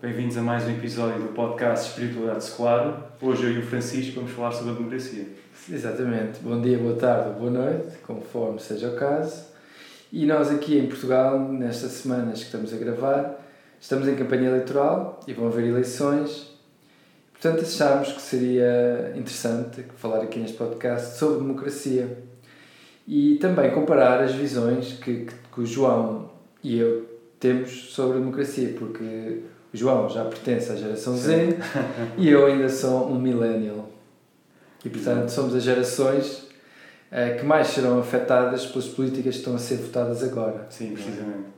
Bem-vindos a mais um episódio do podcast Espiritualidade Secular. Hoje eu e o Francisco vamos falar sobre a democracia. Exatamente. Bom dia, boa tarde boa noite, conforme seja o caso. E nós aqui em Portugal, nestas semanas que estamos a gravar, estamos em campanha eleitoral e vão haver eleições. Portanto, achámos que seria interessante falar aqui neste podcast sobre democracia e também comparar as visões que, que, que o João e eu temos sobre a democracia, porque João já pertence à geração Z e eu ainda sou um millennial. E portanto somos as gerações uh, que mais serão afetadas pelas políticas que estão a ser votadas agora. Sim, precisamente.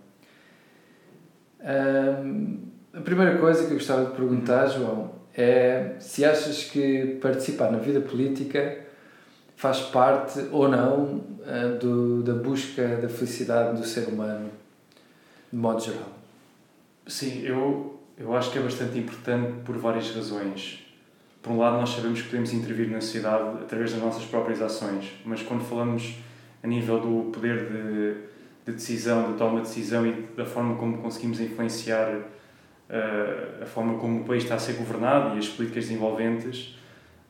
Um, a primeira coisa que eu gostava de perguntar, João, é se achas que participar na vida política faz parte ou não uh, do, da busca da felicidade do ser humano de modo geral? Sim, eu, eu acho que é bastante importante por várias razões. Por um lado, nós sabemos que podemos intervir na sociedade através das nossas próprias ações, mas quando falamos a nível do poder de, de decisão, de toma de decisão e da forma como conseguimos influenciar uh, a forma como o país está a ser governado e as políticas envolventes,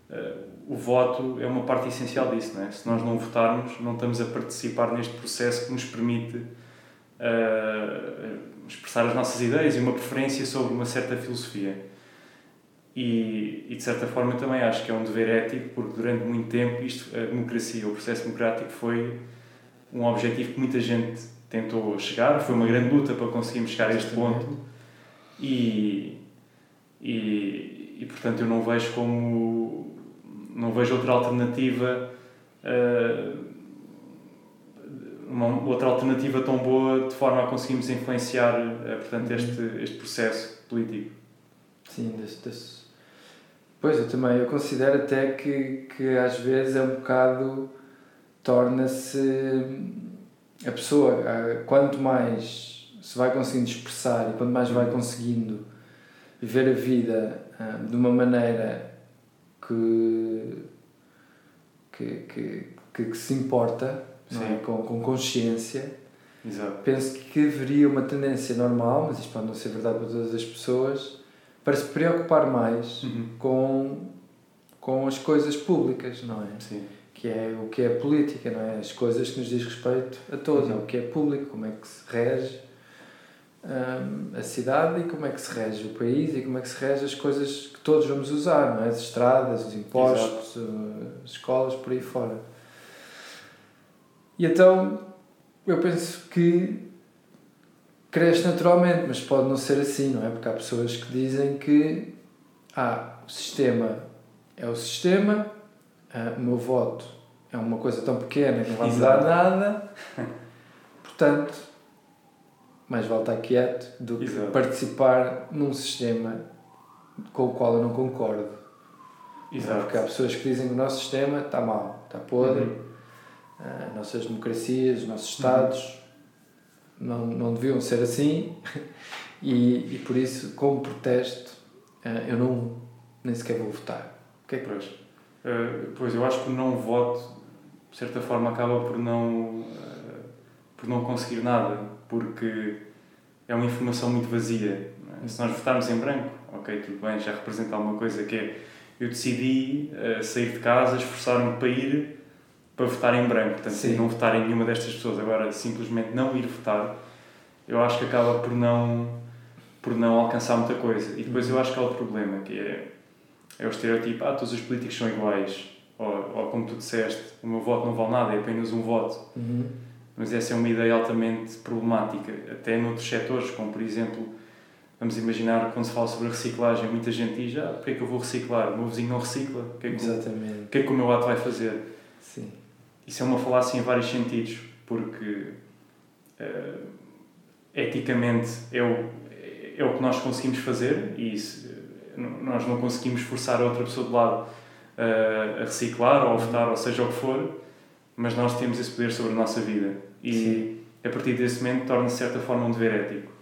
uh, o voto é uma parte essencial disso. Não é? Se nós não votarmos, não estamos a participar neste processo que nos permite uh, expressar as nossas ideias e uma preferência sobre uma certa filosofia. E, e, de certa forma também acho que é um dever ético, porque durante muito tempo isto, a democracia, o processo democrático foi um objetivo que muita gente tentou chegar, foi uma grande luta para conseguirmos chegar a este ponto. E, e, e portanto eu não vejo como não vejo outra alternativa uh, uma outra alternativa tão boa de forma a conseguirmos influenciar uh, portanto uhum. este este processo político sim desse, desse... pois eu também eu considero até que que às vezes é um bocado torna-se a pessoa quanto mais se vai conseguindo expressar e quanto mais vai conseguindo viver a vida uh, de uma maneira que que, que, que, que se importa é? com, com consciência. Exato. Penso que haveria uma tendência normal, mas isto pode não ser verdade para todas as pessoas, para se preocupar mais uhum. com, com as coisas públicas, não é? Sim. Que é o que é política, não é? As coisas que nos diz respeito a todos, uhum. é o que é público, como é que se rege um, a cidade e como é que se rege o país e como é que se rege as coisas que todos vamos usar, não é? As estradas, os impostos, uh, as escolas, por aí fora. E então eu penso que cresce naturalmente, mas pode não ser assim, não é? Porque há pessoas que dizem que ah, o sistema é o sistema, ah, o meu voto é uma coisa tão pequena que não vai mudar nada, portanto, mais vale estar quieto do que Exato. participar num sistema com o qual eu não concordo. Exato. Porque há pessoas que dizem que o nosso sistema está mal, está podre. Uhum as nossas democracias, os nossos Estados uhum. não, não deviam ser assim e, e por isso, como protesto, uh, eu não nem sequer vou votar. O que é que pois? Uh, pois, eu acho que o não voto, de certa forma, acaba por não, uh, por não conseguir nada, porque é uma informação muito vazia. É? Se nós votarmos em branco, ok, tudo bem, já representa alguma coisa que é eu decidi sair de casa, esforçar-me para ir para votar em branco, portanto, Sim. não votar em nenhuma destas pessoas, agora simplesmente não ir votar, eu acho que acaba por não, por não alcançar muita coisa. E depois eu acho que há outro problema, que é, é o estereotipo, ah, todos os políticos são iguais, ou, ou como tu disseste, o meu voto não vale nada, é apenas um voto. Uhum. Mas essa é uma ideia altamente problemática, até noutros setores, como por exemplo, vamos imaginar quando se fala sobre reciclagem, muita gente diz, ah, porque é que eu vou reciclar? O meu vizinho não recicla, o que é que, Exatamente. O, que, é que o meu ato vai fazer? Sim isso é uma falácia em vários sentidos, porque uh, eticamente é o, é o que nós conseguimos fazer e se, nós não conseguimos forçar a outra pessoa de lado uh, a reciclar ou a votar, ou seja o que for, mas nós temos esse poder sobre a nossa vida e Sim. a partir desse momento torna-se de certa forma um dever ético.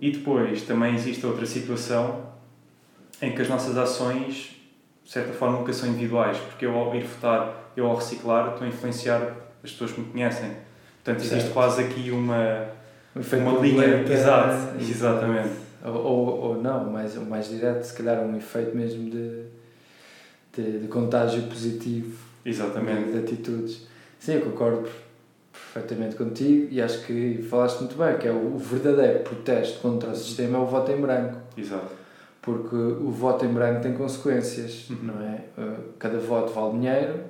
E depois também existe outra situação em que as nossas ações, de certa forma, nunca são individuais, porque eu ao ir votar eu ao reciclar estou a influenciar as pessoas que me conhecem. Portanto, existe certo. quase aqui uma, uma linha. Exato, exatamente. Ou, ou, ou não, mais, o mais direto, se calhar um efeito mesmo de, de, de contágio positivo Exatamente. de, de atitudes. Sim, eu concordo perfeitamente contigo e acho que falaste muito bem, que é o, verdadeiro protesto contra o sistema é o voto em branco. Exato. Porque o voto em branco tem consequências, Uhum. não é? Uh, Cada voto vale dinheiro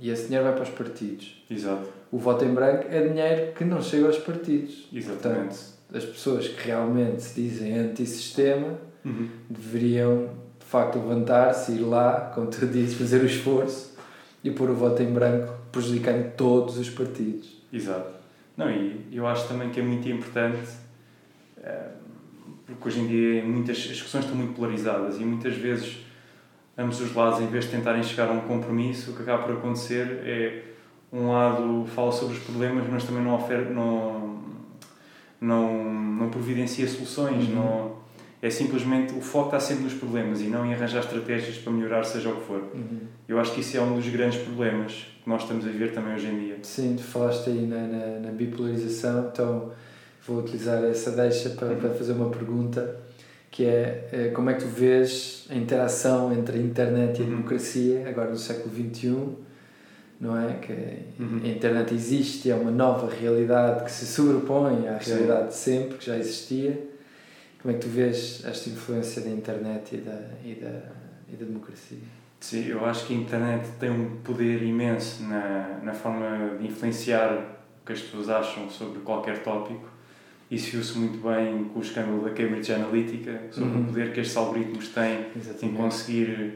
e esse dinheiro vai para os partidos. Exato. O voto em branco é dinheiro que não chega aos partidos. Exatamente. As pessoas que realmente se dizem antissistema Uhum. deveriam, de facto, levantar-se, ir lá, como tu dizes, fazer o esforço e pôr o voto em branco, prejudicando todos os partidos. Exato. Não, e eu acho também que é muito importante, eh, porque hoje em dia muitas, as discussões estão muito polarizadas e muitas vezes ambos os lados, em vez de tentarem chegar a um compromisso, o que acaba por acontecer é um lado fala sobre os problemas, mas também não oferece, não, não, não providencia soluções, Uhum. não, é simplesmente o foco está sempre nos problemas e não em arranjar estratégias para melhorar seja o que for. Eu acho que isso é um dos grandes problemas que nós estamos a ver também hoje em dia. Sim, tu falaste aí na, na, na bipolarização, então vou utilizar essa deixa para, para fazer uma pergunta que é eh, como é que tu vês a interação entre a internet e a Uhum. democracia agora no século XXI, não é? Que Uhum. a internet existe, é uma nova realidade que se sobrepõe à Sim. realidade de sempre, que já existia. Como é que tu vês esta influência da internet e da, e da, e da democracia? Sim, eu acho que a internet tem um poder imenso na, na forma de influenciar o que as pessoas acham sobre qualquer tópico. Isso viu-se muito bem com o escândalo da Cambridge Analytica, sobre Uhum. o poder que estes algoritmos têm em conseguir,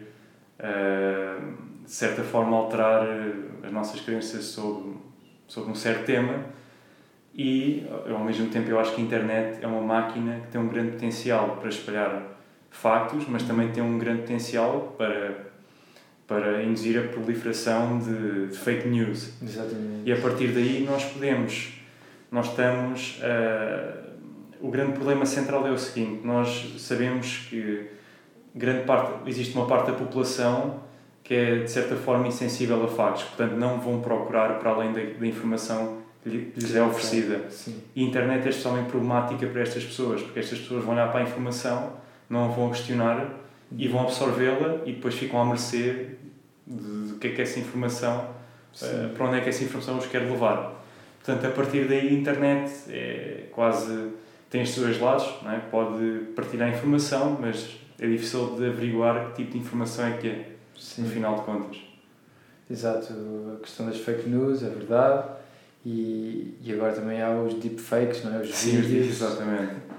eh, de certa forma, alterar eh, as nossas crenças sobre, sobre um certo tema. E, ao mesmo tempo, eu acho que a internet é uma máquina que tem um grande potencial para espalhar factos, mas também tem um grande potencial para, para induzir a proliferação de, de fake news. Exatamente. E a partir daí nós podemos, nós estamos, ah, o grande problema central é o seguinte, nós sabemos que grande parte, existe uma parte da população que é de certa forma insensível a factos, portanto não vão procurar para além da, da informação que lhe- que lhes é oferecida. Sim. E a internet é especialmente problemática para estas pessoas, porque estas pessoas vão olhar para a informação, não a vão questionar e vão absorvê-la e depois ficam à mercê de, de que é que essa informação. Uh, para onde é que essa informação os quer levar. Portanto, a partir daí, a internet é quase. tem os dois lados, não é? pode partilhar informação, mas é difícil de averiguar que tipo de informação é que é, Sim. no final de contas. Exato, a questão das fake news, é verdade. E, e agora também há os deepfakes, não é? Os vídeos. exatamente.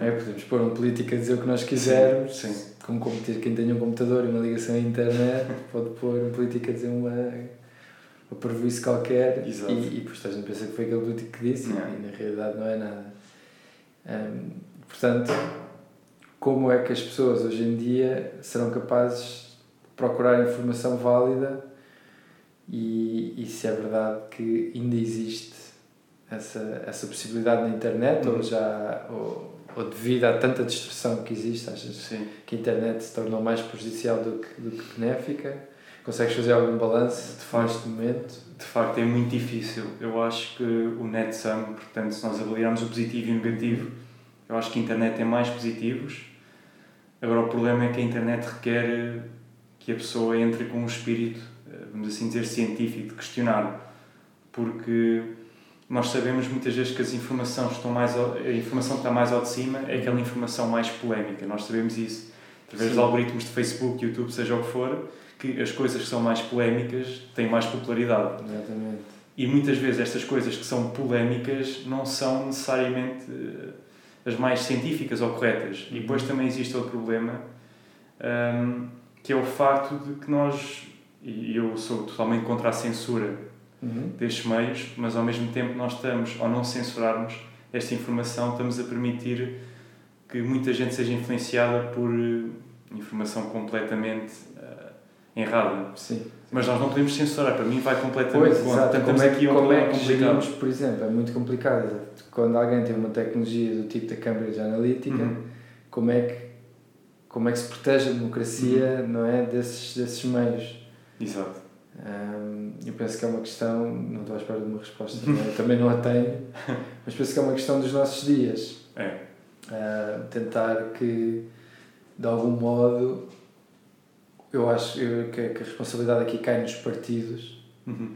É, podemos pôr um político a dizer o que nós quisermos. Sim, sim. Como quem tem um computador e uma ligação à internet, pode pôr um político a dizer uma, uma prejuízo qualquer. Exato. E, e depois a gente pensa que foi aquele político que disse Yeah. e na realidade não é nada. Hum, portanto, como é que as pessoas hoje em dia serão capazes de procurar informação válida e, e se é verdade que ainda existe essa, essa possibilidade na internet Uhum. ou já ou, ou devido a tanta distorção que existe achas Sim. que a internet se tornou mais prejudicial do que, do que benéfica consegues fazer algum balanço De facto. neste momento De facto, é muito difícil. Eu acho que o net sum, portanto, se nós avaliarmos o positivo e o negativo, eu acho que a internet tem mais positivos. Agora, o problema é que a internet requer que a pessoa entre com um espírito, eh, vamos assim dizer, científico, de questionar. Porque nós sabemos muitas vezes que as informações estão mais ao- a informação que está mais ao de cima é aquela informação mais polémica. Nós sabemos isso através Sim. dos algoritmos de Facebook, YouTube, seja o que for, que as coisas que são mais polémicas têm mais popularidade. exatamente E muitas vezes estas coisas que são polémicas não são necessariamente eh, as mais científicas ou corretas. E depois também existe outro problema, ahm, que é o facto de que nós, e eu sou totalmente contra a censura Uhum. destes meios, mas ao mesmo tempo nós estamos, ao não censurarmos esta informação, estamos a permitir que muita gente seja influenciada por eh, informação completamente eh, errada. sim Mas nós não podemos censurar, para mim vai completamente Pois, contra. exato. Portanto, Como é, aqui um como é que gerimos, por exemplo, é muito complicado. Quando alguém tem uma tecnologia do tipo da Cambridge Analytica, Uhum. como, é que, como é que se protege a democracia Uhum. não é, desses, desses meios? Exato. Hum, eu penso que é uma questão, não estou à espera de uma resposta, não é? Eu também não a tenho, mas penso que é uma questão dos nossos dias. É. Uh, tentar que, de algum modo, eu acho eu, que, que, a responsabilidade aqui cai nos partidos, uhum.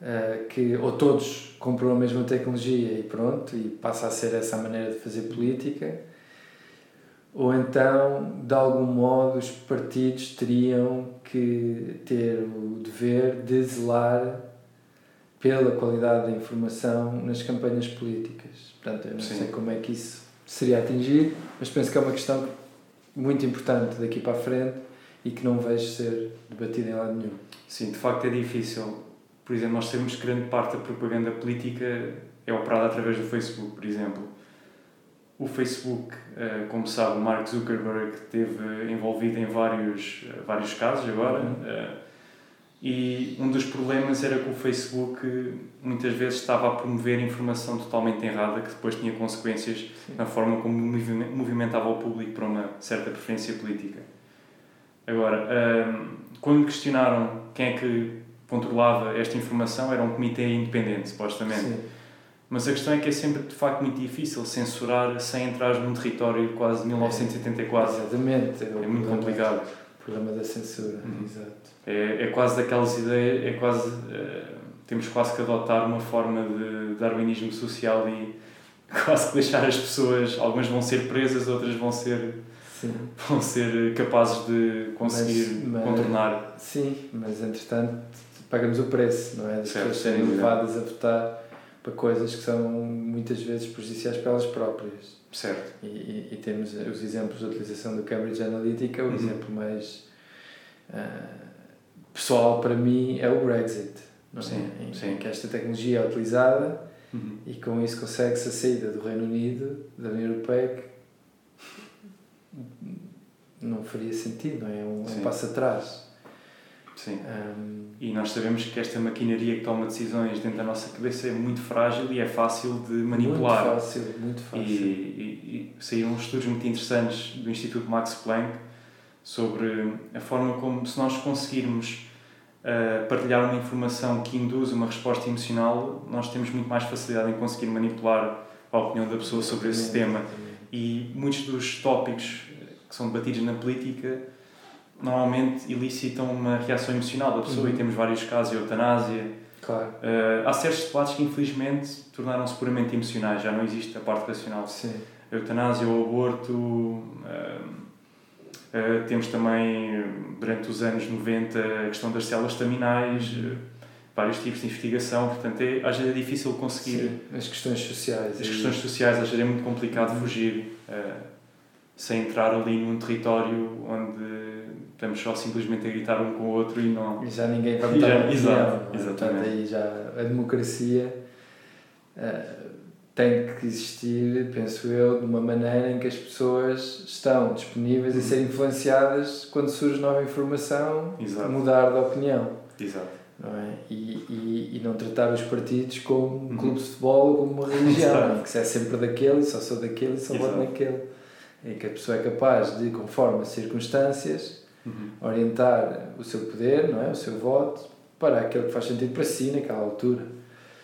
uh, que ou todos compram a mesma tecnologia e pronto, e passa a ser essa a maneira de fazer política, ou então, de algum modo, os partidos teriam que ter o dever de zelar pela qualidade da informação nas campanhas políticas. Portanto, eu não Sim. sei como é que isso seria atingido, mas penso que é uma questão muito importante daqui para a frente e que não vejo ser debatida em lado nenhum. Sim, de facto é difícil. Por exemplo, nós sabemos que grande parte da propaganda política é operada através do Facebook, por exemplo o Facebook, eh, como sabe, o Mark Zuckerberg esteve envolvido em vários, eh, vários casos agora. Uhum. Eh, e um dos problemas era que o Facebook muitas vezes estava a promover informação totalmente errada que depois tinha consequências Sim. na forma como movimentava o público para uma certa preferência política. Agora, quando questionaram quem é que controlava esta informação, era um comitê independente, supostamente. Sim mas a questão é que é sempre, de facto, muito difícil censurar sem entrar num território quase de 1984. É, exatamente. É, é muito complicado. O problema da censura, uhum. exato. É, é quase daquelas ideias, é quase... Uh, temos quase que adotar uma forma de darwinismo social e quase que deixar as pessoas, algumas vão ser presas, outras vão ser sim. vão ser capazes de conseguir mas, mas, contornar. Sim, mas entretanto pagamos o preço, não é? Das pessoas serem levadas a votar para coisas que são muitas vezes prejudiciais para elas próprias. Certo. E, e, e temos os exemplos de utilização do Cambridge Analytica, o uhum. exemplo mais uh, pessoal para mim é o Brexit. Não é? sim? Em, sim. que esta tecnologia é utilizada uhum. e com isso consegue-se a saída do Reino Unido, da União Europeia, não faria sentido, não é? É um, um passo atrás. Sim. Um, e nós sabemos que esta maquinaria que toma decisões dentro da nossa cabeça é muito frágil e é fácil de manipular. Muito fácil, muito fácil. E, e, e saíram estudos muito interessantes do Instituto Max Planck sobre a forma como, se nós conseguirmos uh, partilhar uma informação que induz uma resposta emocional, nós temos muito mais facilidade em conseguir manipular a opinião da pessoa sobre esse tema. E muitos dos tópicos que são debatidos na política normalmente elicitam uma reação emocional da pessoa uhum. e temos vários casos de eutanásia. Claro. Uh, há certos debates que infelizmente tornaram-se puramente emocionais, já não existe a parte racional. Sim. A eutanásia, o aborto, uh, uh, temos também, durante os anos 90, a questão das células staminais, uhum. vários tipos de investigação, portanto é, às vezes é difícil conseguir... Sim. As questões sociais. As questões sociais, às vezes é muito complicado uhum. fugir sem entrar ali num território onde estamos só simplesmente a gritar um com o outro e não. E já ninguém vai botar já, exato, é? exatamente. Portanto, aí já a democracia uh, tem que existir, penso eu, de uma maneira em que as pessoas estão disponíveis a ser influenciadas quando surge nova informação, exato. mudar de opinião. Exato. Não é? e, e, e não tratar os partidos como um uhum. clube de futebol ou como uma religião, que se é sempre daquele, só sou daquele e só voto naquele. Em que a pessoa é capaz de, conforme as circunstâncias, uhum. orientar o seu poder, não é? o seu voto, para aquilo que faz sentido para si naquela altura.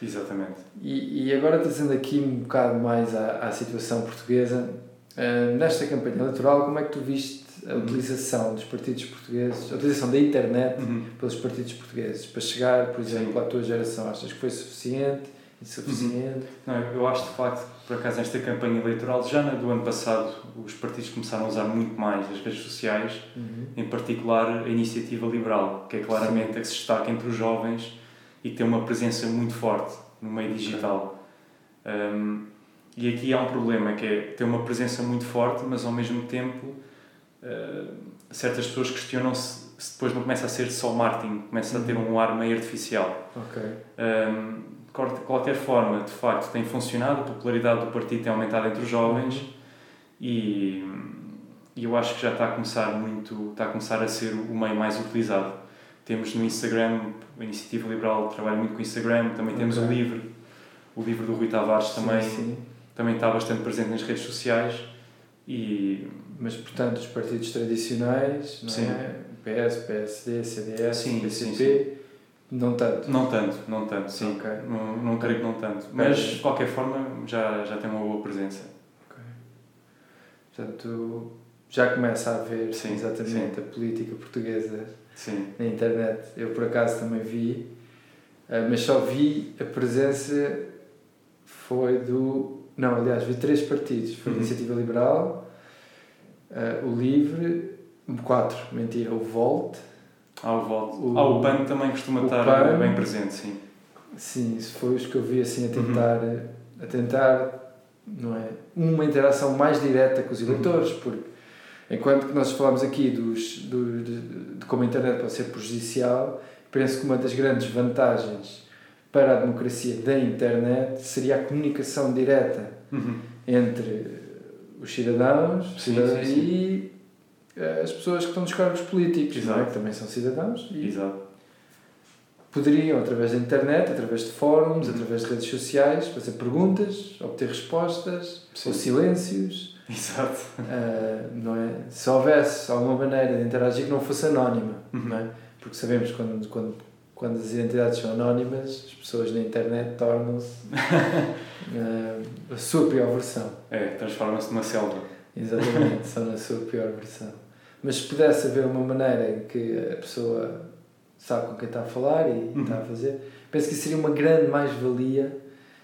Exatamente. E, e agora trazendo aqui um bocado mais à, à situação portuguesa, uh, nesta campanha eleitoral, como é que tu viste a uhum. utilização dos partidos portugueses, a utilização da internet uhum. pelos partidos portugueses para chegar, por exemplo, Sim. à tua geração? Achas que foi suficiente? Insuficiente? Uhum. Não, eu acho de facto por acaso nesta campanha eleitoral, já na do ano passado, os partidos começaram a usar muito mais as redes sociais, uhum. em particular a iniciativa liberal, que é claramente Sim. a que se destaca entre os jovens e que tem uma presença muito forte no meio digital. Um, e aqui há um problema, que é ter uma presença muito forte, mas ao mesmo tempo uh, certas pessoas questionam-se se depois não começa a ser só marketing, começa uhum. a ter um ar meio artificial. Okay. Um, de qualquer forma, de facto, tem funcionado, a popularidade do partido tem aumentado entre os jovens e, e eu acho que já está a começar muito, está a começar a ser o meio mais utilizado. Temos no Instagram, a Iniciativa Liberal trabalha muito com o Instagram, também okay. temos o livro, o livro do Rui Tavares também, sim, sim. também está bastante presente nas redes sociais e... Mas, portanto, os partidos tradicionais, não sim. é? PS, PSD, CDS, sim, PCP não tanto? Não tanto, não tanto, sim. Okay. Não, não creio que não tanto. Mas, de qualquer forma, já, já tem uma boa presença. Okay. Portanto, já começa a haver Sim, exatamente a política portuguesa Sim. na internet. Eu, por acaso, também vi, eh, mas só vi a presença foi do... Não, aliás, vi três partidos. Foi a Uhum. Iniciativa Liberal, eh, o Livre, quatro, mentira, o Volt, Há o voto. O- ah, o PAN também costuma estar PAN. bem presente, sim. Sim, isso foi os que eu vi assim a Uhum. tentar, a tentar, não é, uma interação mais direta com os Uhum. eleitores, porque enquanto que nós falamos aqui dos, do, de, de como a internet pode ser prejudicial, penso que uma das grandes vantagens para a democracia da internet seria a comunicação direta Uhum. entre os cidadãos Sim, cidadãos sim, sim. e as pessoas que estão nos cargos políticos, é? Que também são cidadãos e Exato. poderiam, através da internet, através de fóruns, Uhum. através de redes sociais, fazer perguntas, obter respostas, Sim. ou silêncios, Exato. ah, não é? Se houvesse alguma maneira de interagir que não fosse anónima, Uhum. não é? Porque sabemos que quando, quando, quando as identidades são anónimas, as pessoas na internet tornam-se ah, a sua pior versão. É, transforma-se numa selva. Exatamente, são na sua pior versão. Mas se pudesse haver uma maneira em que a pessoa sabe com quem está a falar e Uhum. está a fazer, penso que isso seria uma grande mais-valia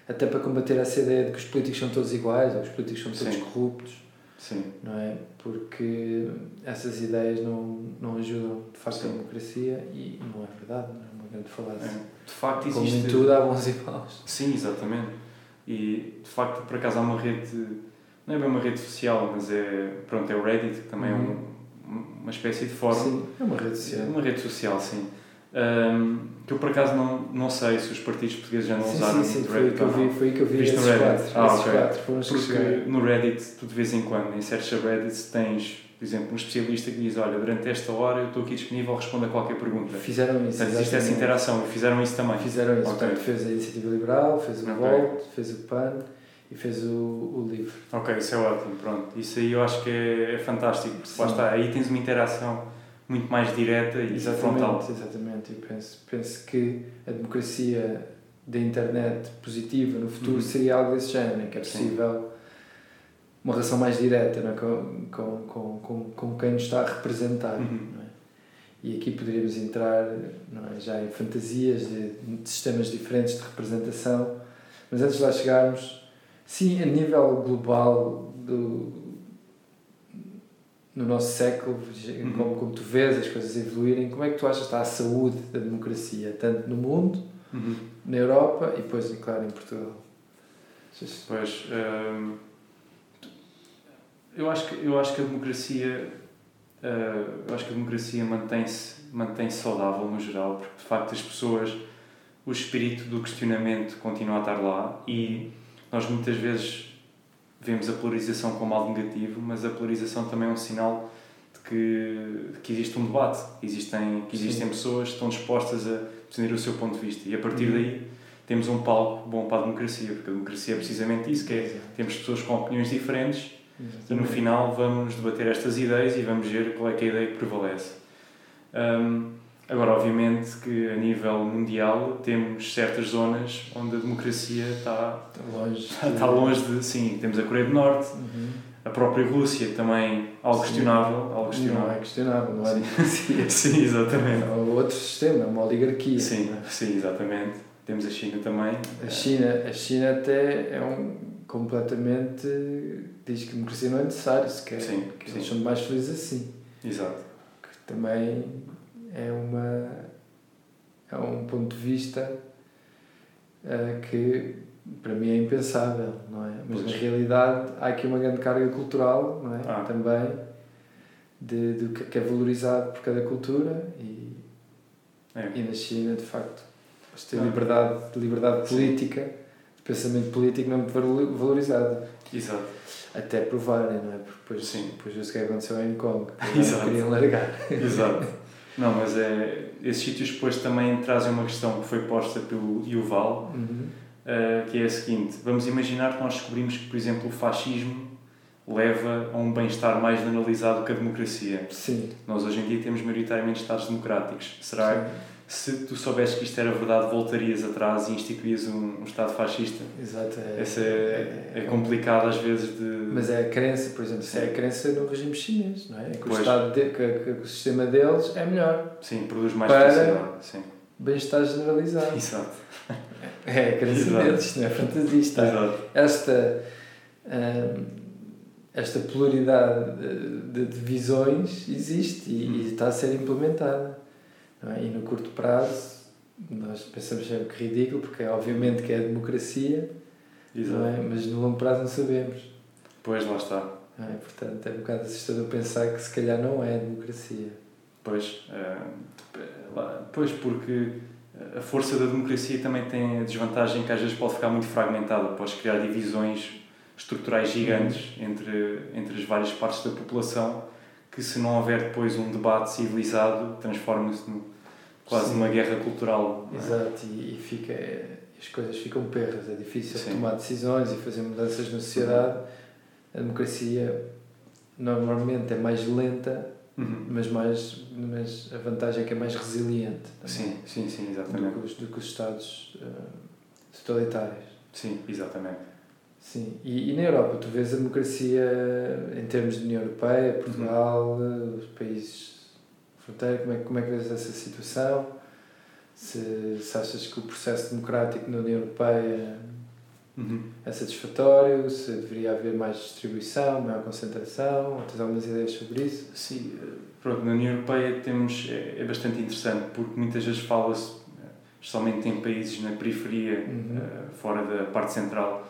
até para combater essa ideia de que os políticos são todos iguais ou que os políticos são todos Sim. corruptos, Sim. não é? Porque essas ideias não, não ajudam de facto Sim. a democracia e não é verdade, não é uma grande É. falácia. De facto Como existe... em tudo há bons e maus. Sim, exatamente. E de facto, por acaso, há uma rede, não é bem uma rede social, mas é, pronto, é o Reddit, que também é um, uma espécie de fórum. Sim, é uma rede social. Uma rede social, sim. Ahm, que eu por acaso não, não sei se os partidos portugueses já não Sim, usaram sim, sim, foi Reddit que eu vi, foi que eu vi Viste no esses Reddit? quatro. Ah, esses ok. quatro foram Porque chegaram. no Reddit, tu de vez em quando, em certos Reddits, tens, por exemplo, um especialista que diz: Olha, durante esta hora eu estou aqui disponível, responda a qualquer pergunta. Fizeram isso. Portanto, existe essa interação e fizeram isso também. Fizeram isso. Ok. Portanto, fez a Iniciativa Liberal, fez o Ok. Volt, fez o PAN e fez o, o LIVRE. Ok, isso é ótimo, pronto. Isso aí eu acho que é, é fantástico, porque lá Sim. está, aí tens uma interação muito mais direta e frontal. Exatamente, exatamente. Eu penso, penso que a democracia da internet positiva no futuro Uhum. seria algo desse género, em que é Sim. possível uma relação mais direta não é? com, com, com, com, com quem nos está a representar. Uhum. não é? E aqui poderíamos entrar não é, já em fantasias de, de sistemas diferentes de representação, mas antes de lá chegarmos, sim, a nível global do, no nosso século, Uhum. como, como tu vês as coisas evoluírem, como é que tu achas que está a saúde da democracia, tanto no mundo, Uhum. na Europa e depois, claro, em Portugal? Pois, hum, eu, acho que, eu acho que a democracia, ah, eu acho que a democracia mantém-se mantém saudável no geral, porque de facto as pessoas, o espírito do questionamento continua a estar lá e nós muitas vezes vemos a polarização como algo negativo, mas a polarização também é um sinal de que, de que existe um debate, existem, que existem Sim. pessoas que estão dispostas a defender o seu ponto de vista e a partir Uhum. daí temos um palco bom para a democracia, porque a democracia é precisamente isso, que é temos pessoas com opiniões diferentes e no Exatamente. final vamos debater estas ideias e vamos ver qual é, é a ideia que prevalece. Hum, agora, obviamente que a nível mundial temos certas zonas onde a democracia está, Está longe. está longe de... Sim, temos a Coreia do Norte, Uhum. a própria Rússia também, algo Sim. questionável. Algo Não é questionável. questionável, não é Sim. Sim, exatamente. É outro sistema, é uma oligarquia. Sim, é? sim, exatamente. Temos a China também. A China, a China até é um completamente diz que a democracia não é necessária sequer. Sim, que sim. eles são mais felizes assim. Exato. Que também é uma é um ponto de vista eh, que para mim é impensável, não é? Mas Pois. na realidade há aqui uma grande carga cultural, não é? Ah. Também de, do que é valorizado por cada cultura e É. e na China, de facto, têm Ah. liberdade, liberdade Sim. política, de pensamento político não muito valo- valorizado. Exato. Até provarem, não é? Porque depois, Sim. depois viu-se o que aconteceu em Hong Kong. que Exato. Queriam largar. Exato. Não, mas é, esses sítios depois também trazem uma questão que foi posta pelo Yuval, Uhum. uh, que é a seguinte: vamos imaginar que nós descobrimos que, por exemplo, o fascismo leva a um bem-estar mais generalizado que a democracia. Sim. Nós hoje em dia temos maioritariamente Estados democráticos. Será, Sim. Se tu soubesses que isto era verdade, voltarias atrás e instituías um, um Estado fascista. Exato. É, Essa é, é, é complicado às vezes de. Mas é a crença, por exemplo, é a crença no regime chinês, não é? Que o, estado de, que, que o sistema deles é melhor. Sim, produz mais Para-. Sim. Bem-estar generalizado. Exato. É a crença Exato. deles, isto não é fantasia. Está, Exato. esta, hum, esta pluralidade de, de visões existe e, Hum. e está a ser implementada. É? E no curto prazo, nós pensamos sempre que ridículo, porque é obviamente que é a democracia, não é? mas no longo prazo não sabemos. Pois lá está. é? Portanto, é um bocado assustador pensar que se calhar não é a democracia. Pois, lá- pois porque a força da democracia também tem a desvantagem que às vezes pode ficar muito fragmentada, podes criar divisões estruturais gigantes entre, entre as várias partes da população que se não houver depois um debate civilizado transforma-se quase Sim. numa guerra cultural. é? Exato, e, e fica, as coisas ficam perras, é difícil Sim. tomar decisões e fazer mudanças na sociedade. A democracia normalmente é mais lenta, Uhum. mas, mais, mas a vantagem é que é mais resiliente também, Sim, sim, sim, do, exatamente. que os, do que os Estados eh, totalitários. Sim, exatamente. Sim, e, e na Europa tu vês a democracia em termos de União Europeia, Portugal, Uhum. os países fronteira, como é, como é que vês essa situação? Se, se achas que o processo democrático na União Europeia Uhum. é satisfatório, se deveria haver mais distribuição, maior concentração, tens algumas ideias sobre isso? Sim, eh, pronto, na União Europeia temos, é, é bastante interessante porque muitas vezes fala-se, eh, especialmente em países na periferia, Uhum. fora da parte central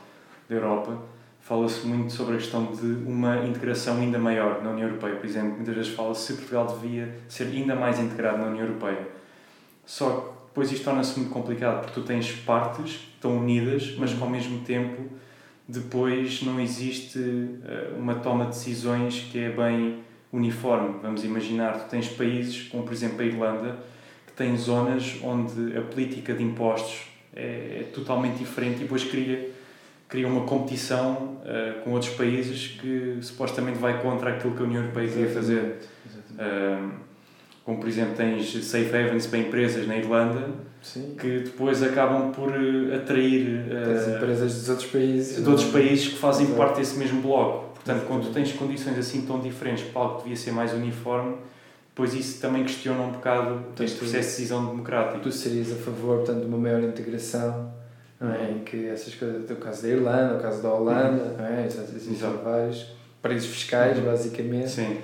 da Europa, fala-se muito sobre a questão de uma integração ainda maior na União Europeia. Por exemplo, muitas vezes fala-se se Portugal devia ser ainda mais integrado na União Europeia. Só que depois isto torna-se muito complicado porque tu tens partes que estão unidas, mas que ao mesmo tempo depois não existe eh, uma toma de decisões que é bem uniforme. Vamos imaginar, tu tens países, como por exemplo a Irlanda, que tem zonas onde a política de impostos é, é totalmente diferente e depois cria, cria uma competição eh, com outros países que supostamente vai contra aquilo que a União Europeia queria fazer. Um, como por exemplo tens safe havens para empresas na Irlanda Sim. que depois acabam por eh, atrair eh, empresas dos outros países. de outros países que fazem Exato. parte desse mesmo bloco. Portanto, quando tu tens condições assim tão diferentes para algo que devia ser mais uniforme, depois isso também questiona um bocado este processo de decisão democrático. Tu serias a favor, portanto, de uma maior integração, não é? Em que essas coisas, o caso da Irlanda, o caso da Holanda, não é? Existem vários países fiscais, Uhum. basicamente, Sim,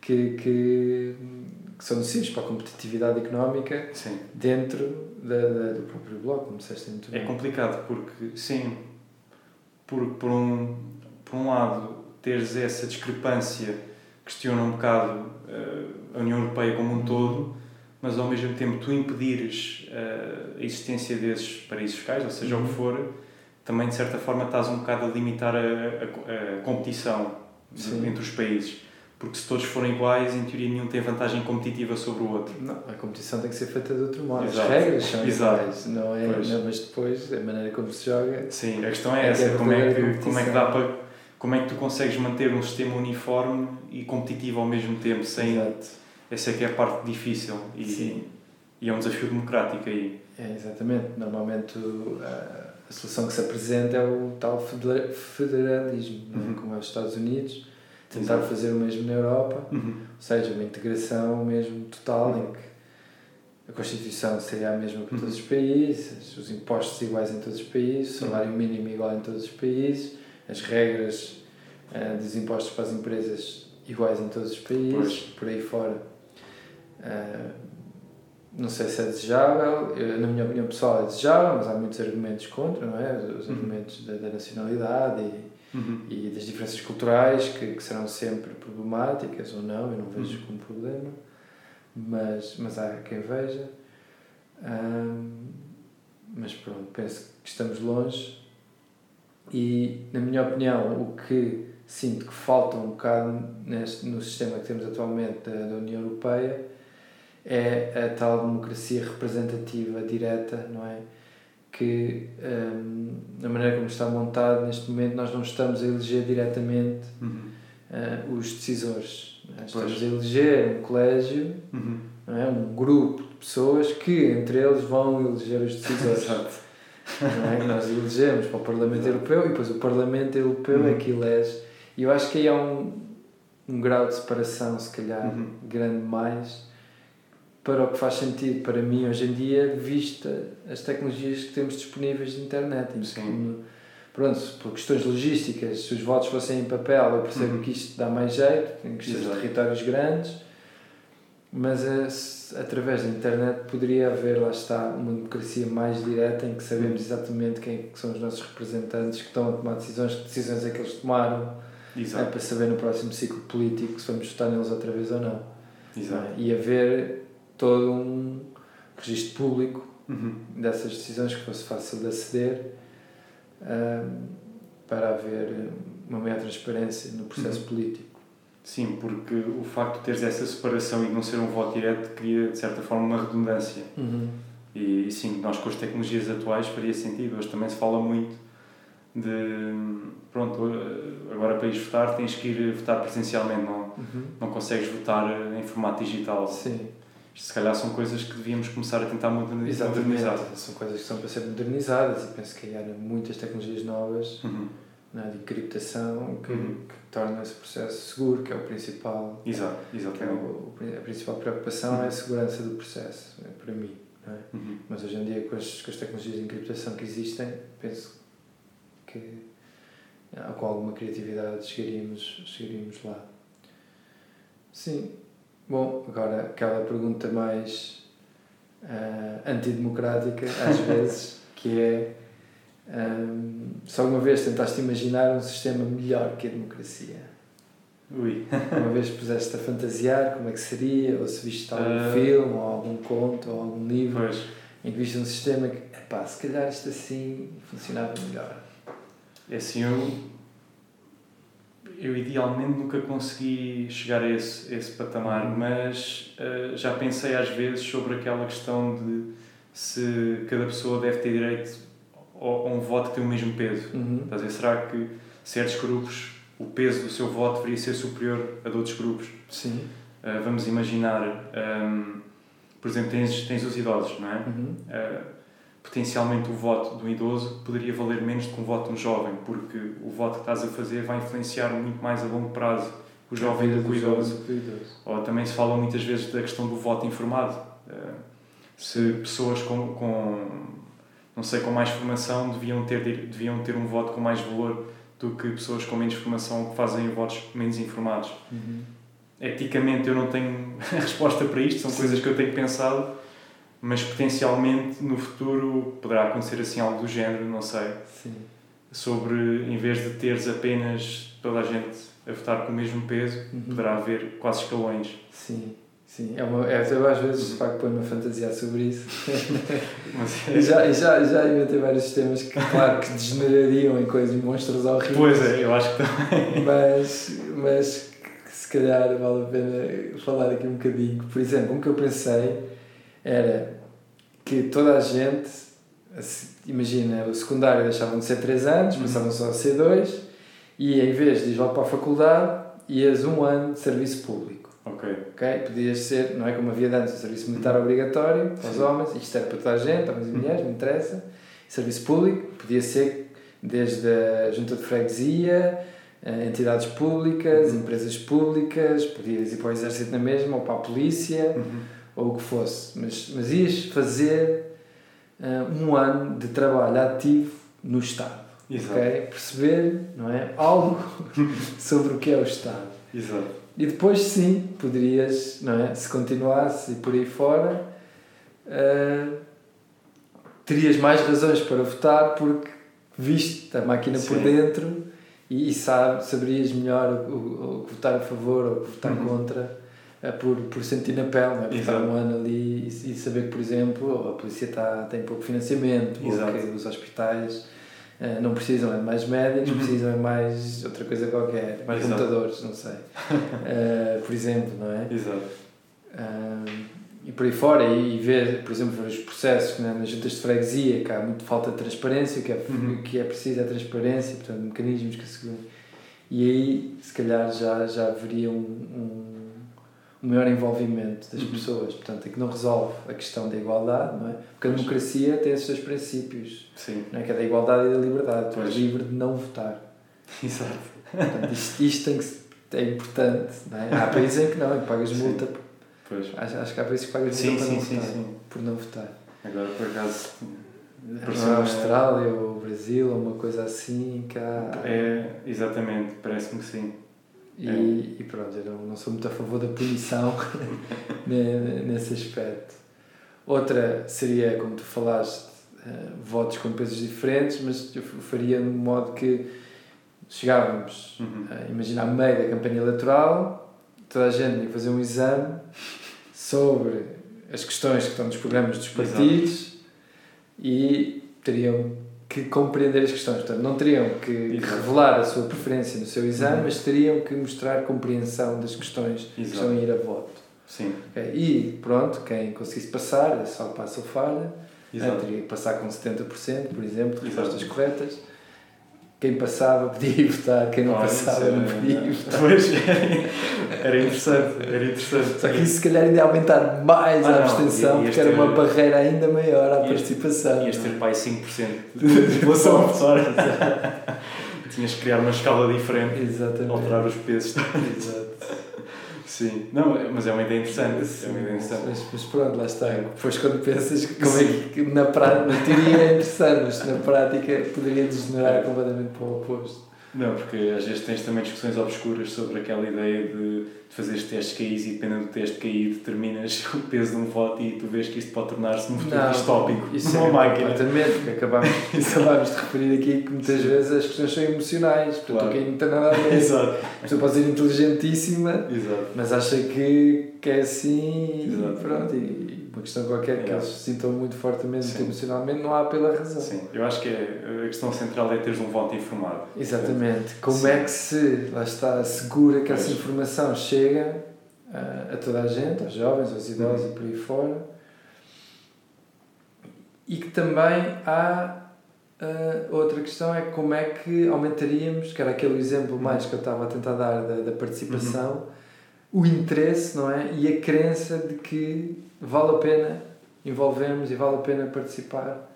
que, que, que são necessários para a competitividade económica sim. dentro da, da- do próprio bloco, como disseste muito É bem. complicado porque, sim, por, por, um, por um lado, teres essa discrepância questiona um bocado eh, a União Europeia como um todo, mas ao mesmo tempo tu impedires eh, a existência desses paraísos fiscais, ou seja, o Uhum. que for, também de certa forma estás um bocado a limitar a, a- a competição Sim. entre os países. Porque se todos forem iguais, em teoria nenhum tem vantagem competitiva sobre o outro. Não, a competição tem que ser feita de outro modo. Exato. As regras são Exato. iguais, não é? Não, mas depois, a maneira como se joga. Sim, a questão é É essa, que é como é que, como é que dá para como é que tu consegues manter um sistema uniforme e competitivo ao mesmo tempo sem Exato. Essa é que é a parte difícil e, Sim. e é um desafio democrático aí. É, exatamente. Normalmente a, solução que se apresenta é o tal federa- federalismo, é? Uhum. como é os Estados Unidos, tentar Exato. fazer o mesmo na Europa, Uhum. ou seja, uma integração mesmo total em que a Constituição seria a mesma para todos os países, os impostos iguais em todos os países, o salário mínimo igual em todos os países, as regras eh, dos impostos para as empresas iguais em todos os países, Pois. por aí fora. Eh, não sei se é desejável, eu, na minha opinião pessoal é desejável, mas há muitos argumentos contra, não é? Os Uhum. argumentos da, da nacionalidade e, Uhum. e das diferenças culturais que, que serão sempre problemáticas ou não, eu não vejo Uhum. como problema, mas, mas há quem veja. Mas pronto, penso que estamos longe e, na minha opinião, o que sinto que falta um bocado neste, no sistema que temos atualmente da, da União Europeia é a tal democracia representativa direta, não é? Que, da maneira como está montado neste momento, nós não estamos a eleger diretamente Uhum. uh, os decisores. É? Estamos a eleger um colégio, uhum. é? um grupo de pessoas que entre eles vão eleger os decisores. Exato. É? Nós elegemos para o Parlamento. Europeu e depois o Parlamento Europeu uhum. é que elege. E eu acho que aí há um, um grau de separação, se calhar, uhum. grande mais para o que faz sentido para mim hoje em dia, vista as tecnologias que temos disponíveis de internet. Sim. pronto, por questões logísticas, se os votos fossem em papel, eu percebo uhum. que isto dá mais jeito, em questões de territórios grandes, mas através da internet poderia haver, lá está, uma democracia mais direta em que sabemos exatamente quem é são os nossos representantes que estão a tomar decisões, que decisões é que eles tomaram, é, para saber no próximo ciclo político se vamos votar neles outra vez ou não. Exato. E haver todo um registro público uhum. dessas decisões que fosse fácil de aceder um, para haver uma maior transparência no processo uhum. político. Sim, porque o facto de teres essa separação e não ser um voto direto cria, de certa forma, uma redundância. Uhum. E, e sim, nós com as tecnologias atuais faria sentido. Hoje também se fala muito de pronto, agora para ir votar tens que ir votar presencialmente, não, uhum. não consegues votar em formato digital. Sim se calhar são coisas que devíamos começar a tentar modernizar. Exatamente, são coisas que são para ser modernizadas e penso que há muitas tecnologias novas uhum. né, de encriptação que, uhum. que tornam esse processo seguro, que é o principal. Exato, exatamente. É o, a principal preocupação uhum. é a segurança do processo, é para mim. É? Uhum. Mas hoje em dia, com as, com as tecnologias de encriptação que existem, penso que com alguma criatividade chegaríamos, chegaríamos lá. Sim, Bom, agora aquela pergunta mais uh, antidemocrática, às vezes, que é um, se alguma vez tentaste imaginar um sistema melhor que a democracia? Ui. uma vez puseste a fantasiar como é que seria, ou se viste algum uh... filme, ou algum conto, ou algum livro pois. em que viste um sistema que, pá, se calhar isto assim funcionava melhor. É assim, eu eu idealmente nunca consegui chegar a esse, esse patamar, uhum. mas uh, já pensei às vezes sobre aquela questão de se cada pessoa deve ter direito a, a um voto que tem o mesmo peso. Uhum. Estás a dizer, será que certos grupos, o peso do seu voto deveria ser superior a de outros grupos? Sim. Uh, vamos imaginar, um, ehm, por exemplo, tens, tens os idosos, não é? Uhum. Uh, potencialmente o voto de um idoso poderia valer menos do que um voto de um jovem, porque o voto que estás a fazer vai influenciar muito mais a longo prazo o jovem do que o idoso. Ou também se fala muitas vezes da questão do voto informado. Eh, se pessoas com, com não sei, com mais formação deviam ter, deviam ter um voto com mais valor do que pessoas com menos formação que fazem votos menos informados. Uhum. Eticamente eu não tenho resposta para isto, são Sim. coisas que eu tenho pensado mas potencialmente no futuro poderá acontecer assim algo do género, não sei. Sim. Sobre, em vez de teres apenas toda a gente a votar com o mesmo peso, uhum. poderá haver quase escalões. Sim. Sim, é uma, é, eu às vezes de facto ponho-me a fantasiar sobre isso. Mas, é. e já, já, já inventei vários sistemas que, claro, que degenerariam em coisas monstros horríveis. Pois é, eu acho que também. Mas, mas se calhar vale a pena falar aqui um bocadinho. Por exemplo, um que eu pensei era que toda a gente, imagina, o secundário deixavam de ser 3 anos, uhum. passavam só a ser 2, e em vez de ir logo para a faculdade, ias um ano de serviço público. Ok. Ok? Podias ser, não é como havia antes, o serviço militar uhum. obrigatório para os homens, isto era para toda a gente, homens e uhum. mulheres, não interessa. Serviço público podia ser desde a junta de freguesia, eh, entidades públicas, uhum. empresas públicas, podias ir para o exército na mesma ou para a polícia. Uhum ou o que fosse, mas, mas ias fazer uh, um ano de trabalho ativo no Estado. Exato. Okay? Perceber não é? algo sobre o que é o Estado. Exato. E depois sim, poderias, não é? se continuasse e por aí fora, uh, terias mais razões para votar porque viste a máquina sim. por dentro e, e sabe, saberias melhor o, o, o, votar a favor ou votar uhum. contra por, por sentir na pele, não é? estar um ano ali e, e, saber que, por exemplo, a polícia está, tem pouco financiamento, Exato. ou que os hospitais uh, não precisam é de mais médicos, uhum. precisam é mais outra coisa qualquer, mais Exato. computadores, não sei. Uh, por exemplo, não é? Exato. Uh, e por aí fora, e, e ver, por exemplo, ver os processos né, nas juntas de freguesia, que há muito falta de transparência, que é, uhum. que é preciso a transparência, portanto, mecanismos que asseguram E aí, se calhar, já, já haveria um, um maior envolvimento das Uhum. pessoas. Portanto, é que não resolve a questão da igualdade, não é? Porque a Pois. democracia tem esses dois princípios, Sim, não é? que é da igualdade e da liberdade. Tu és livre de não votar. exato. Portanto, isto, isto tem que, é importante. Não é? Há países em que não, em que pagas Sim. multa. Pois. Acho, acho que há países que pagas Sim, multa para sim, não sim, votar. sim. Por não votar. Agora, por acaso, Pareceu é a Austrália ou o Brasil ou uma coisa assim há. é, exatamente, parece-me que sim. E, É. e pronto, eu não, não sou muito a favor da punição ne- nesse aspecto. Outra seria, como tu falaste, eh, votos com pesos diferentes, mas eu faria de modo que chegávamos, Uhum. a imaginar, meio da campanha eleitoral, toda a gente ia fazer um exame sobre as questões que estão nos programas dos Exato. partidos e teriam que compreender as questões. Portanto, não teriam que Exato. revelar a sua preferência no seu exame, Uhum. mas teriam que mostrar compreensão das questões que Exato. estão a ir a voto. Sim? E pronto, quem conseguisse passar, é só passa ou falha, exato. teria que passar com 70%, por exemplo, de Exato. respostas corretas. Quem passava podia ir votar, quem não Claro, passava isso não podia ir votar. Pois, era interessante, era interessante. Só que isso se calhar ainda ia aumentar mais Ah, a não, abstenção, ias porque era ter- uma barreira ainda maior à ias- participação. Ias não ter é? pai 5% de população a votar. Tinhas que criar uma escala diferente, Exatamente. alterar os pesos. Exato. Sim, não, mas é uma ideia interessante. É uma ideia interessante. Mas, mas pronto, lá está. Depois quando pensas que como é que na, prática, na teoria é interessante, mas na prática poderia degenerar completamente para o oposto. Não, porque às vezes tens também discussões obscuras sobre aquela ideia de, de fazeres testes KIs e dependendo do teste KI determinas o peso de um voto e tu vês que isto pode tornar-se num futuro distópico. Isso numa é máquina. completamente, porque acabámos, acabámos de referir aqui que muitas vezes as questões são emocionais, portanto Claro. quem não tem nada a ver. Exato. A pessoa pode ser inteligentíssima, Exato. mas acha que, que é assim Exato. e pronto. E uma questão qualquer que É. eles sintam muito fortemente Sim. emocionalmente, não há pela razão. Sim, eu acho que é, a questão central é teres um voto informado. Exatamente. Como Sim. é que se, lá está, assegura que essa Pois. informação chega ah, a toda a gente, aos jovens, aos idosos Uhum. e por aí fora. E que também há ah, outra questão é como é que aumentaríamos, que era aquele exemplo mais que eu estava a tentar dar da, da participação, o interesse, não é? E a crença de que vale a pena envolvermos e vale a pena participar,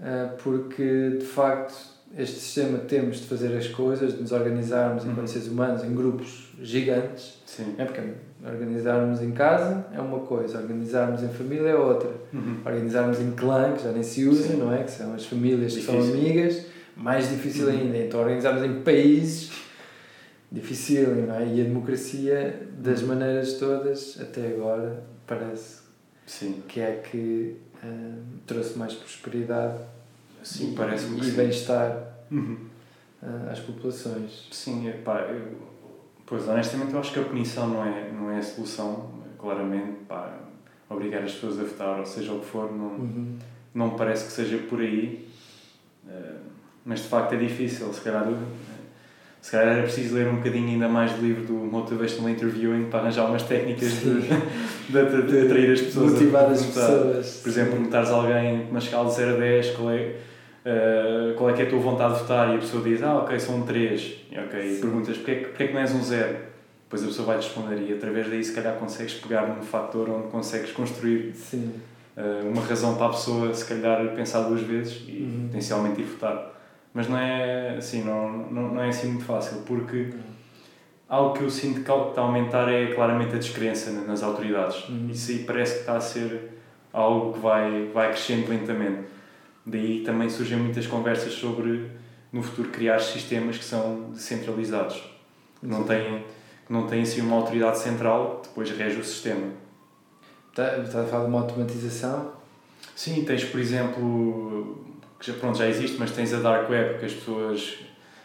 ah, porque de facto este sistema que temos de fazer as coisas, de nos organizarmos Uhum. enquanto seres humanos em grupos gigantes, Sim. é porque organizarmos em casa é uma coisa, organizarmos em família é outra, Uhum. organizarmos em clã, que já nem se usa, Sim. não é? Que são as famílias que são Difícil. amigas, mais difícil Uhum. ainda. Então organizarmos em países, difícil, não é? E a democracia, das Uhum. maneiras todas, até agora, parece Sim. que é que hum, trouxe mais prosperidade Sim, e, e bem-estar Uhum. ah, às populações. Sim, epá, eu, pois honestamente eu acho que a punição não é, não é a solução, claramente, pá, obrigar as pessoas a votar, ou seja o que for, não, Uhum. não parece que seja por aí, Eh, mas de facto é difícil, se calhar, se calhar era preciso ler um bocadinho ainda mais do livro do Motivational Interviewing para arranjar umas técnicas de, de, de, de atrair as pessoas Motivar as pessoas. Por exemplo, perguntares a alguém numa escala de 0 a 10 qual é, eh, qual é que é a tua vontade de votar e a pessoa diz, ah, ok, são um 3. E, ok, e perguntas, porquê, que- porquê é que não és um 0? Depois a pessoa vai responder e através daí se calhar consegues pegar num fator onde consegues construir eh, uma razão para a pessoa se calhar pensar duas vezes e Uhum. potencialmente ir votar. Mas não é assim, não, não, não é assim muito fácil, porque algo que eu sinto que está a aumentar é claramente a descrença na- nas autoridades. Uhum. Isso aí parece que está a ser algo que vai, vai crescendo lentamente. Daí também surgem muitas conversas sobre no futuro criar sistemas que são descentralizados, que não têm, que não têm assim uma autoridade central que depois rege o sistema. Está, está a falar de uma automatização? Sim, tens por exemplo, que já, pronto, já existe, mas tens a Dark Web, que as pessoas,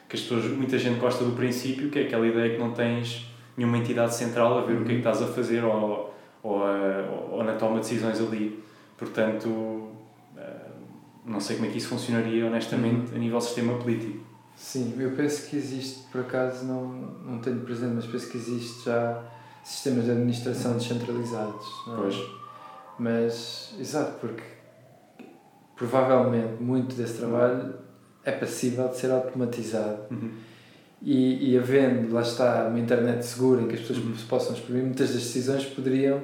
que as pessoas, muita gente gosta do princípio, que é aquela ideia que não tens nenhuma entidade central a ver o que é que estás a fazer ou, ou, a, ou na toma de decisões ali. Portanto, eh, não sei como é que isso funcionaria honestamente a nível sistema político. Sim, eu penso que existe, por acaso não, não tenho presente, mas penso que existe já sistemas de administração descentralizados. não é? Pois. Mas, exato, porque provavelmente muito desse trabalho é passível de ser automatizado Uhum. E, e havendo, lá está, uma internet segura em que as pessoas uhum. se possam exprimir, muitas das decisões poderiam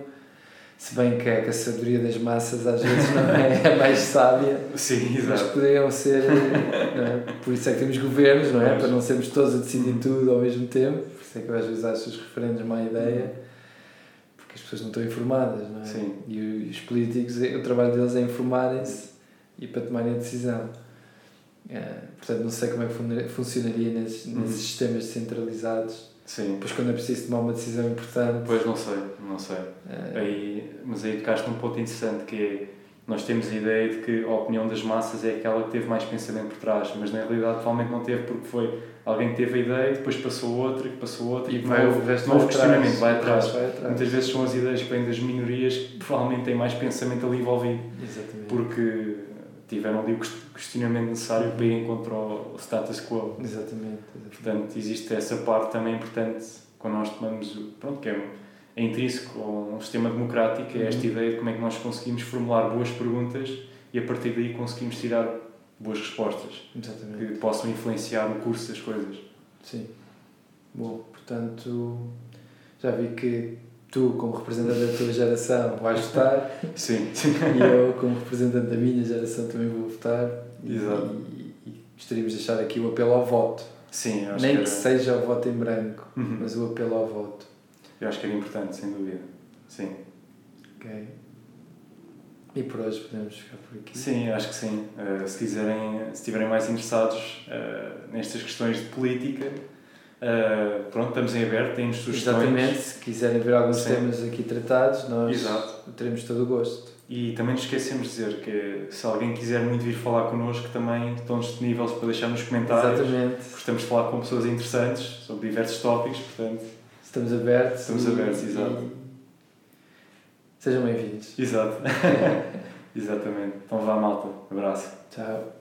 se bem que a, que a sabedoria das massas às vezes não é a mais sábia, Sim, mas poderiam ser. É? Por isso é que temos governos, não é? Mas... Para não sermos todos a decidir tudo ao mesmo tempo. Por isso é que eu às vezes acho os referendos má ideia, porque as pessoas não estão informadas, não é? Sim. E os políticos, o trabalho deles é informarem-se e para tomarem a decisão. É, portanto, não sei como é que funcionaria nesses, nesses uhum. sistemas centralizados Sim. Depois quando é preciso tomar uma decisão importante. Pois não sei, não sei. É... Aí, mas aí tocaste num ponto interessante que é nós temos a ideia de que a opinião das massas é aquela que teve mais pensamento por trás, mas na realidade provavelmente não teve porque foi alguém que teve a ideia, depois passou outra, que passou outra e, e vai, novo, resto novo vai questionamento vai atrás. vai atrás. Muitas vezes são as ideias que vêm das minorias que provavelmente têm mais pensamento ali envolvido. Exatamente. Porque tiveram ali o questionamento necessário para ir contra o status quo. Exatamente, exatamente. Portanto, existe essa parte também importante quando nós tomamos, pronto, que é, é intrínseco a um sistema democrático, é esta uhum. ideia de como é que nós conseguimos formular boas perguntas e a partir daí conseguimos tirar boas respostas exatamente. que possam influenciar no curso das coisas. Sim. Bom, portanto, já vi que tu, como representante da tua geração, vais votar. Sim. E eu, como representante da minha geração, também vou votar. Exato. E, e gostaríamos de deixar aqui o apelo ao voto. Sim, Nem que, que, seja o voto em branco, uhum. mas o apelo ao voto. Eu acho que era importante, sem dúvida. Sim. Ok. E por hoje podemos ficar por aqui? Sim, acho que sim. Uh, se quiserem, se estiverem mais interessados uh, nestas questões de política, Uh, pronto, estamos em aberto, temos sugestões. Exatamente, se quiserem ver alguns Sim. temas aqui tratados, nós Exato. teremos todo o gosto. E também nos esquecemos de dizer que se alguém quiser muito vir falar connosco, também estão disponíveis para deixar nos comentários. Exatamente. Gostamos de falar com pessoas interessantes sobre diversos tópicos, portanto. Estamos abertos. Estamos e, abertos, exato. E... Sejam bem-vindos. Exato. Exatamente. Então vá, malta. Abraço. Tchau.